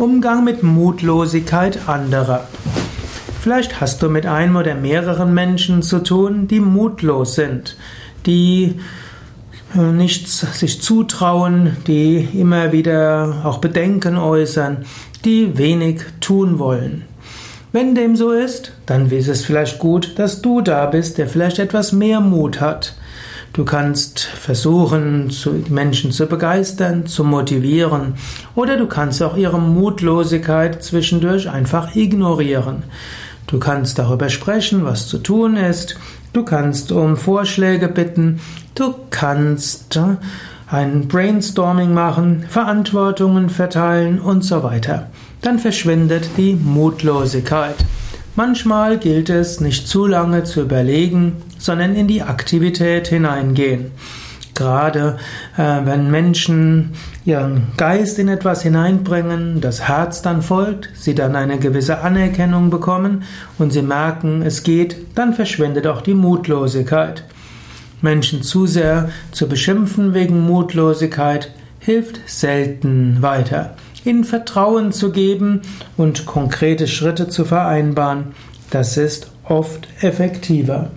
Umgang mit Mutlosigkeit anderer. Vielleicht hast du mit einem oder mehreren Menschen zu tun, die mutlos sind, die äh, nichts sich zutrauen, die immer wieder auch Bedenken äußern, die wenig tun wollen. Wenn dem so ist, dann ist es vielleicht gut, dass du da bist, der vielleicht etwas mehr Mut hat. Du kannst versuchen, Menschen zu begeistern, zu motivieren, oder du kannst auch ihre Mutlosigkeit zwischendurch einfach ignorieren. Du kannst darüber sprechen, was zu tun ist. Du kannst um Vorschläge bitten. Du kannst äh, ein Brainstorming machen, Verantwortungen verteilen und so weiter. Dann verschwindet die Mutlosigkeit. Manchmal gilt es, nicht zu lange zu überlegen, sondern in die Aktivität hineingehen. Gerade äh, wenn Menschen ihren Geist in etwas hineinbringen, das Herz dann folgt, sie dann eine gewisse Anerkennung bekommen und sie merken, es geht, dann verschwindet auch die Mutlosigkeit. Menschen zu sehr zu beschimpfen wegen Mutlosigkeit hilft selten weiter ihnen Vertrauen zu geben und konkrete Schritte zu vereinbaren, das ist oft effektiver.